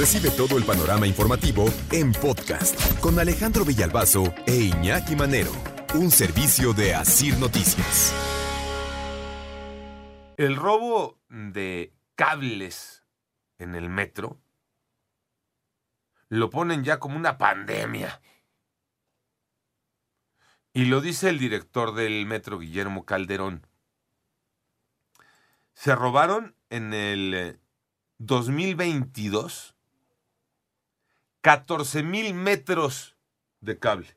Recibe todo el panorama informativo en podcast con Alejandro Villalbazo e Iñaki Manero, un servicio de Asir Noticias. El robo de cables en el metro lo ponen ya como una pandemia. Y lo dice el director del metro, Guillermo Calderón. Se robaron en el 2022 14 mil metros de cable.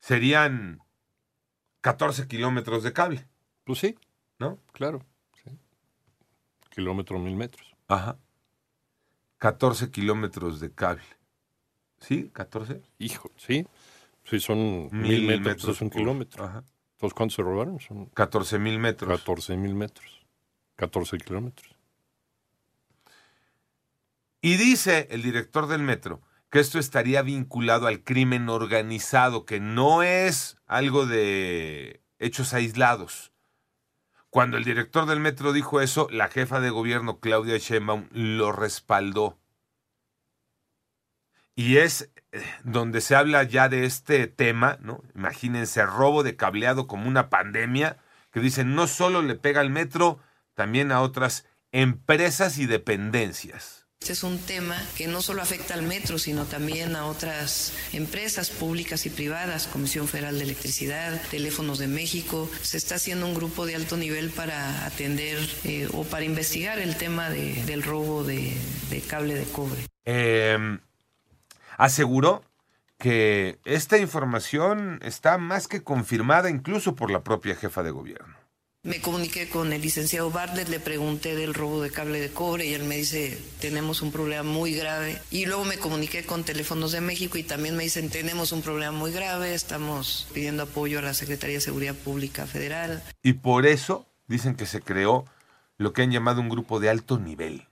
Serían 14 kilómetros de cable, Pues sí, ¿no? claro. sí. Kilómetro, mil metros. Ajá. 14 kilómetros de cable. ¿Sí? ¿14? Hijo, sí. Sí, son Mil mil, metros, metros es un por- kilómetro. Ajá. Entonces, ¿cuántos se robaron? Son 14 mil metros. 14 mil metros. 14 kilómetros. Y dice el director del metro que esto estaría vinculado al crimen organizado, que no es algo de hechos aislados. Cuando el director del metro dijo eso, la jefa de gobierno, Claudia Sheinbaum, lo respaldó. Y es eh, donde se habla ya de este tema, ¿no? Imagínense, robo de cableado como una pandemia, que dicen no solo le pega al metro, también a otras empresas y dependencias. Este es un tema que no solo afecta al metro, sino también a otras empresas públicas y privadas, Comisión Federal de Electricidad, Teléfonos de México. Se está haciendo un grupo de alto nivel para atender eh, o para investigar el tema de- del robo de, cable de cobre. Eh, aseguró que esta información está más que confirmada incluso por la propia jefa de gobierno. Me comuniqué con el licenciado Bartlett, le pregunté del robo de cable de cobre y él me dice, tenemos un problema muy grave. Y luego me comuniqué con Teléfonos de México y también me dicen, tenemos un problema muy grave, estamos pidiendo apoyo a la Secretaría de Seguridad Pública Federal. Y por eso dicen que se creó lo que han llamado un grupo de alto nivel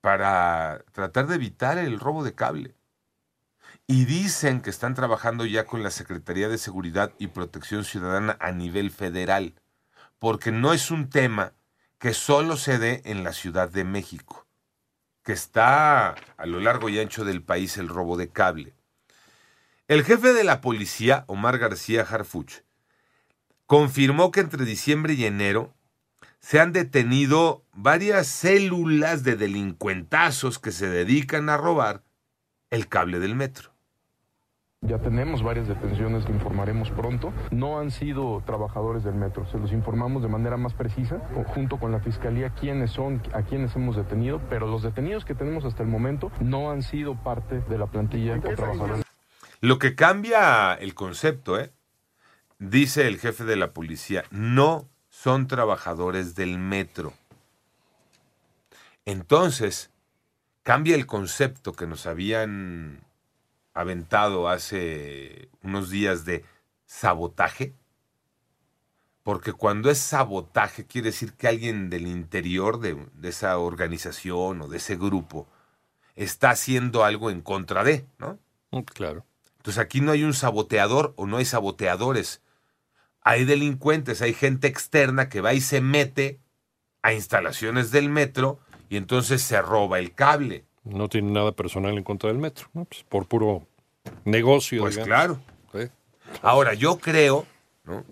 para tratar de evitar el robo de cable. Y dicen que están trabajando ya con la Secretaría de Seguridad y Protección Ciudadana a nivel federal, porque no es un tema que solo se dé en la Ciudad de México, que está a lo largo y ancho del país el robo de cable. El jefe de la policía, Omar García Harfuch, confirmó que entre diciembre y enero se han detenido varias células de delincuentazos que se dedican a robar el cable del metro. Ya tenemos varias detenciones que informaremos pronto. No han sido trabajadores del metro. Se los informamos de manera más precisa, junto con la fiscalía, quiénes son, a quiénes hemos detenido. Pero los detenidos que tenemos hasta el momento no han sido parte de la plantilla o trabajadores. Lo que cambia el concepto, ¿eh? dice el jefe de la policía, no son trabajadores del metro. Entonces, cambia el concepto que nos habían aventado hace unos días de sabotaje. Porque cuando es sabotaje quiere decir que alguien del interior de, de esa organización o de ese grupo está haciendo algo en contra de, ¿no? Mm, Claro. Entonces aquí no hay un saboteador o no hay saboteadores. Hay delincuentes, hay gente externa que va y se mete a instalaciones del metro y entonces se roba el cable. No tiene nada personal en contra del metro. ¿no? Pues por puro negocio. Pues digamos. claro. Sí. Ahora, yo creo, ¿no?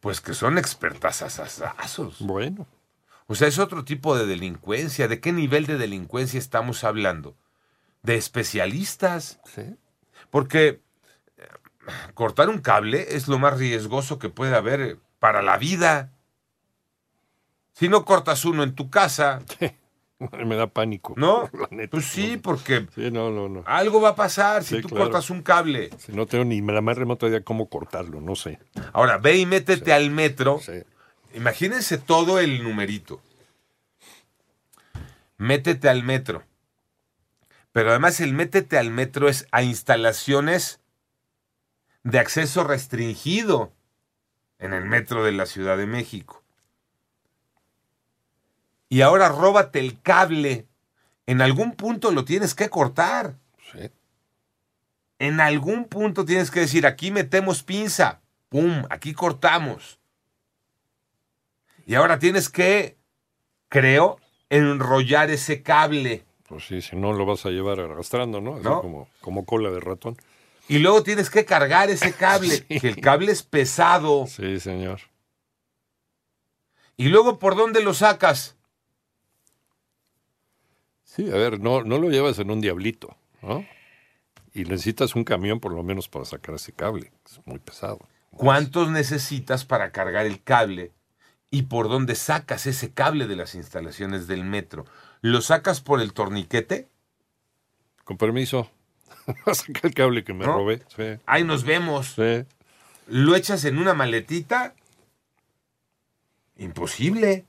Pues que son expertas asazazos. Bueno, O sea, es otro tipo de delincuencia. ¿De qué nivel de delincuencia estamos hablando? De especialistas. sí. Porque eh, cortar un cable es lo más riesgoso que puede haber eh, para la vida. Si no cortas uno en tu casa, Me da pánico. ¿no? La neta, Pues sí, no. porque Sí, no, no, no. algo va a pasar si tú claro. cortas un cable. Si no tengo ni la más remota idea cómo cortarlo, no sé. Ahora, ve y métete al metro. Imagínense todo el numerito. Métete al metro. Pero además el métete al metro es a instalaciones de acceso restringido en el metro de la Ciudad de México. Y ahora róbate el cable. En algún punto lo tienes que cortar. Sí. En algún punto tienes que decir, aquí metemos pinza. ¡Pum! Aquí cortamos. Y ahora tienes que, creo, enrollar ese cable. Pues sí, si no lo vas a llevar arrastrando, ¿no? Así No. Como, como cola de ratón. Y luego tienes que cargar ese cable, Sí. que el cable es pesado. Sí, señor. Y luego, ¿por dónde lo sacas? Sí, a ver, no, no lo llevas en un diablito, ¿no? Y necesitas un camión por lo menos para sacar ese cable. Es muy pesado. ¿Cuántos necesitas para cargar el cable? ¿Y por dónde sacas ese cable de las instalaciones del metro? ¿Lo sacas por el torniquete? Con permiso. A sacar el cable que me ¿No? robé. Sí, Ahí nos vemos. sí. ¿Lo echas en una maletita? Imposible.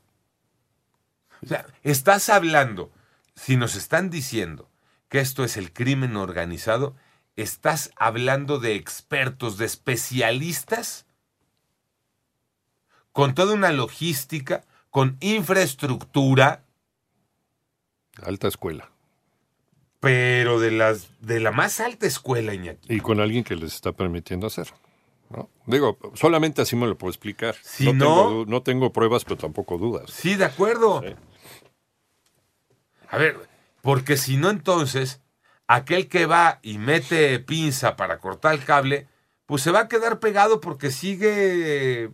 O sea, estás hablando, si nos están diciendo que esto es el crimen organizado, estás hablando de expertos, de especialistas, con toda una logística, con infraestructura, Alta escuela. pero de, las, de la más alta escuela, Iñaki. Y con alguien que les está permitiendo hacer. ¿no? Digo, solamente así me lo puedo explicar. Si no, no- Tengo, no tengo pruebas, pero tampoco dudas. Sí, de acuerdo. Sí. A ver, porque si no entonces, aquel que va y mete pinza para cortar el cable, pues se va a quedar pegado porque sigue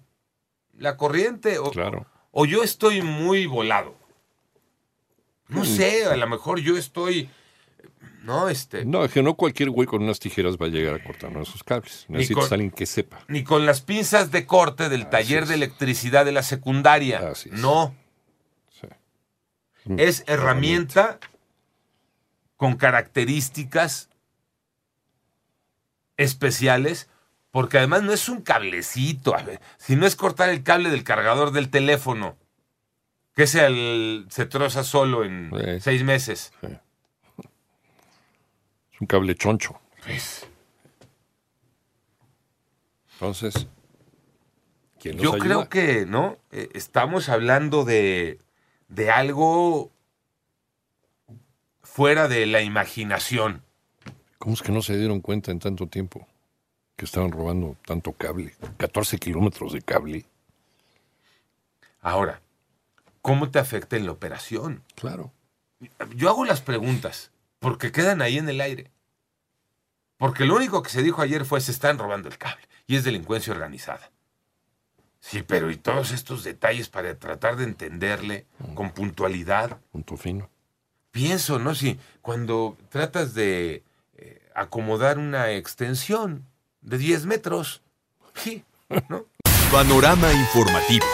la corriente. O, Claro. o yo estoy muy volado. No Mm. sé, a lo mejor yo estoy... No, este... No, es que no cualquier güey con unas tijeras va a llegar a cortar uno de esos cables. Necesitas alguien que sepa. Ni con las pinzas de corte del taller es. de electricidad de la secundaria. Así es. No. Sí. es herramienta con características especiales, porque además no es un cablecito, a ver, si no es cortar el cable del cargador del teléfono, que se, al- se troza solo en Sí. seis meses. Es un cable choncho. Pues, Entonces, ¿quién nos yo ayuda? creo que, ¿no? Eh, estamos hablando de, de algo fuera de la imaginación. ¿Cómo es que no se dieron cuenta en tanto tiempo que estaban robando tanto cable? 14 kilómetros de cable. Ahora, ¿cómo te afecta en la operación? Claro. Yo hago las preguntas porque quedan ahí en el aire. Porque lo único que se dijo ayer fue se están robando el cable y es delincuencia organizada. Sí, pero ¿y todos estos detalles para tratar de entenderle con puntualidad? Punto fino. Pienso, ¿no? Si cuando tratas de eh, acomodar una extensión de 10 metros, sí, ¿no? Panorama informativo.